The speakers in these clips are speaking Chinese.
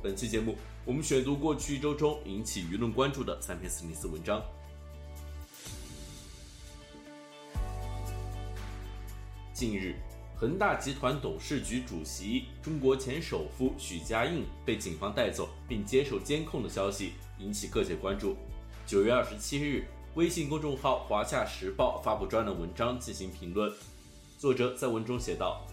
本期节目，我们选读过去一周中引起舆论关注的三篇四零四文章。近日，恒大集团董事局主席、中国前首富许家印被警方带走并接受监控的消息引起各界关注。九月二十七日。微信公众号《华夏时报》发布专栏文章进行评论。作者在文中写道：“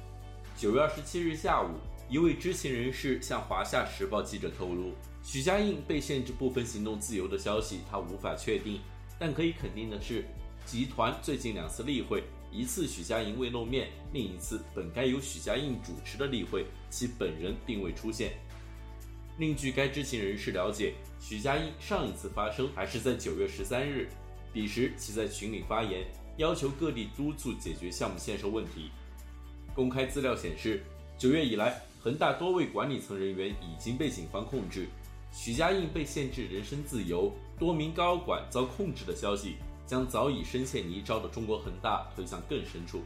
九月二十七日下午，一位知情人士向《华夏时报》记者透露，许家印被限制部分行动自由的消息，他无法确定。但可以肯定的是，集团最近两次例会，一次许家印未露面，另一次本该由许家印主持的例会，其本人并未出现。”另据该知情人士了解，许家印上一次发声还是在九月十三日。彼时，其在群里发言，要求各地督促解决项目限售问题。公开资料显示，九月以来，恒大多位管理层人员已经被警方控制，许家印被限制人身自由，多名高管遭控制的消息，将早已深陷泥沼的中国恒大推向更深处。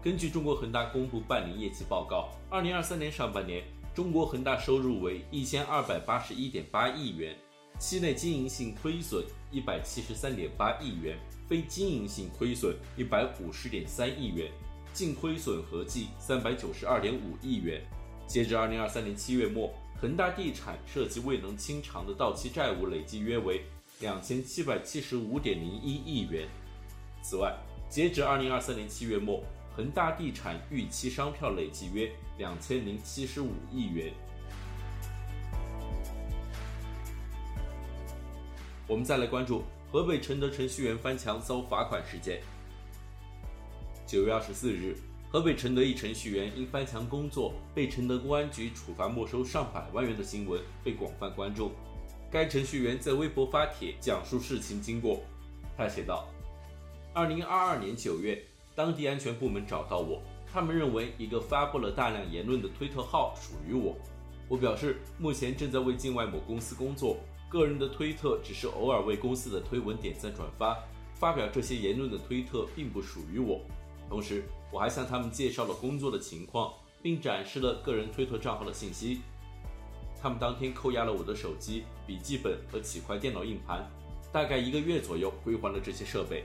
根据中国恒大公布半年业绩报告，二零二三年上半年，中国恒大收入为一千二百八十一点八亿元。期内经营性亏损一百七十三点八亿元，非经营性亏损一百五十点三亿元，净亏损合计三百九十二点五亿元。截至二零二三年七月末，恒大地产涉及未能清偿的到期债务累计约为两千七百七十五点零一亿元。此外，截至二零二三年七月末，恒大地产逾期商票累计约两千零七十五亿元。我们再来关注河北承德程序员翻墙遭罚款事件。九月二十四日，河北承德一程序员因翻墙工作被承德公安局处罚没收上百万元的新闻被广泛关注。该程序员在微博发帖讲述事情经过。他写道：“二零二二年九月，当地安全部门找到我，他们认为一个发布了大量言论的推特号属于我。我表示，目前正在为境外某公司工作。”个人的推特只是偶尔为公司的推文点赞转发，发表这些言论的推特并不属于我。同时，我还向他们介绍了工作的情况，并展示了个人推特账号的信息。他们当天扣押了我的手机、笔记本和几块电脑硬盘，大概一个月左右归还了这些设备。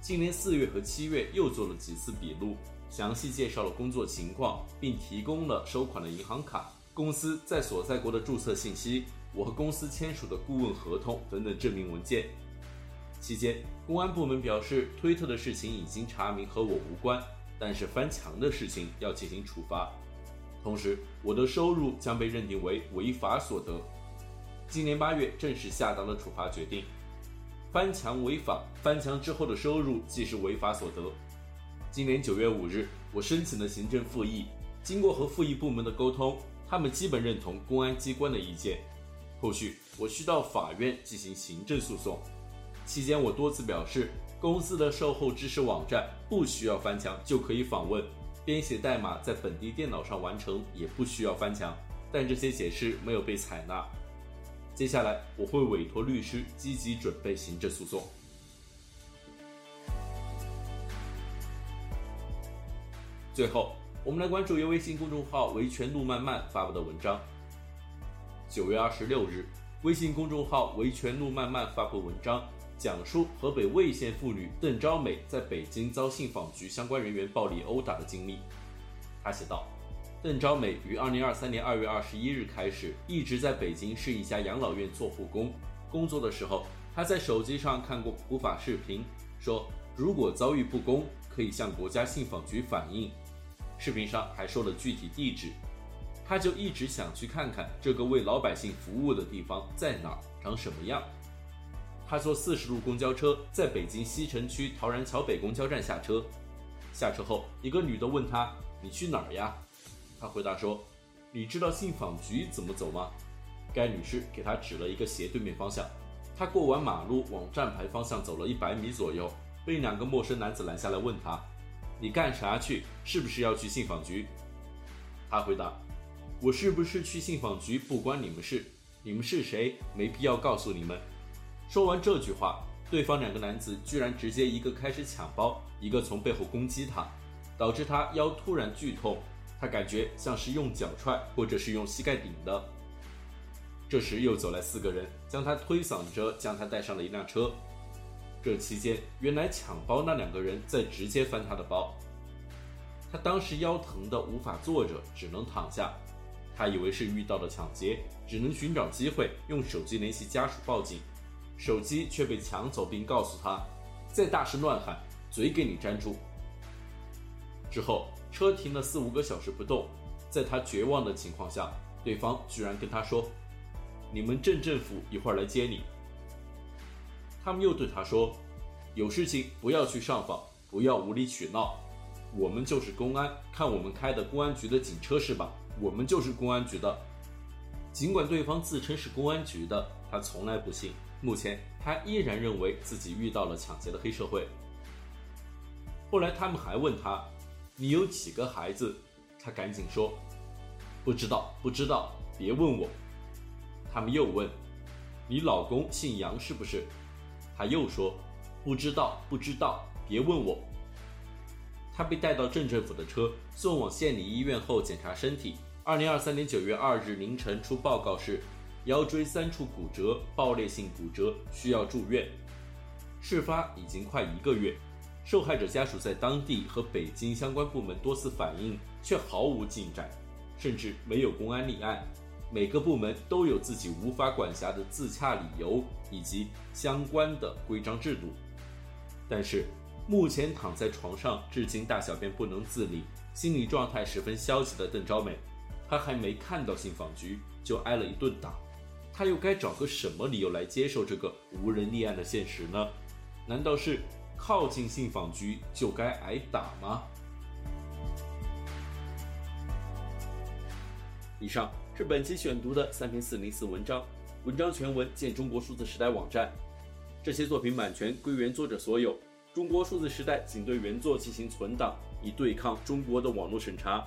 今年四月和七月又做了几次笔录，详细介绍了工作情况，并提供了收款的银行卡、公司在所在国的注册信息。我和公司签署的顾问合同等等证明文件。期间，公安部门表示，推特的事情已经查明和我无关，但是翻墙的事情要进行处罚。同时，我的收入将被认定为违法所得。今年八月正式下达了处罚决定。翻墙违法，翻墙之后的收入即是违法所得。今年九月五日，我申请了行政复议，经过和复议部门的沟通，他们基本认同公安机关的意见。后续我需到法院进行行政诉讼，期间我多次表示，公司的售后支持网站不需要翻墙就可以访问，编写代码在本地电脑上完成也不需要翻墙，但这些解释没有被采纳。接下来我会委托律师积极准备行政诉讼。最后，我们来关注由微信公众号“维权路漫漫”发布的文章。九月二十六日，微信公众号“维权路漫漫”发布文章，讲述河北魏县妇女邓昭美在北京遭信访局相关人员暴力殴打的经历。他写道：“邓昭美于二零二三年二月二十一日开始，一直在北京市一家养老院做护工。工作的时候，她在手机上看过普法视频，说如果遭遇不公，可以向国家信访局反映。视频上还说了具体地址。”他就一直想去看看这个为老百姓服务的地方在哪儿，长什么样。他坐四十路公交车，在北京西城区陶然桥北公交站下车。下车后，一个女的问他：“你去哪儿呀？”他回答说：“你知道信访局怎么走吗？”该女士给他指了一个斜对面方向。他过完马路往站牌方向走了一百米左右，被两个陌生男子拦下来问他：“你干啥去？是不是要去信访局？”他回答：“我是不是去信访局不关你们事，你们是谁没必要告诉你们。”说完这句话，对方两个男子居然直接一个开始抢包，一个从背后攻击他，导致他腰突然剧痛。他感觉像是用脚踹，或者是用膝盖顶的。这时又走来四个人，将他推搡着，将他带上了一辆车。这期间，原来抢包那两个人在直接翻他的包。他当时腰疼得无法坐着，只能躺下。他以为是遇到了抢劫，只能寻找机会用手机联系家属报警。手机却被抢走，并告诉他：“再大声乱喊，嘴给你粘住。”之后。车停了四五个小时不动，在他绝望的情况下，对方居然跟他说：“你们镇政府一会儿来接你。”他们又对他说：“有事情不要去上访，不要无理取闹。我们就是公安，看我们开的公安局的警车是吧？我们就是公安局的。”尽管对方自称是公安局的，他从来不信。目前他依然认为自己遇到了抢劫的黑社会。后来他们还问他。你有几个孩子？他赶紧说：“不知道，不知道，别问我。”他们又问：“你老公姓杨是不是？”他又说：“不知道，不知道，别问我。”他被带到镇政府的车，送往县里医院后检查身体。二零二三年九月二日凌晨出报告是腰椎三处骨折，爆裂性骨折，需要住院。事发已经快一个月。受害者家属在当地和北京相关部门多次反映，却毫无进展，甚至没有公安立案。每个部门都有自己无法管辖的自洽理由以及相关的规章制度。但是，目前躺在床上，至今大小便不能自理，心理状态十分消极的邓昭美，她还没看到信访局就挨了一顿打，他又该找个什么理由来接受这个无人立案的现实呢？难道是？靠近信访局就该挨打吗？以上是本期选读的三篇四零四文章，文章全文见中国数字时代网站。这些作品版权归原作者所有，中国数字时代仅对原作进行存档，以对抗中国的网络审查。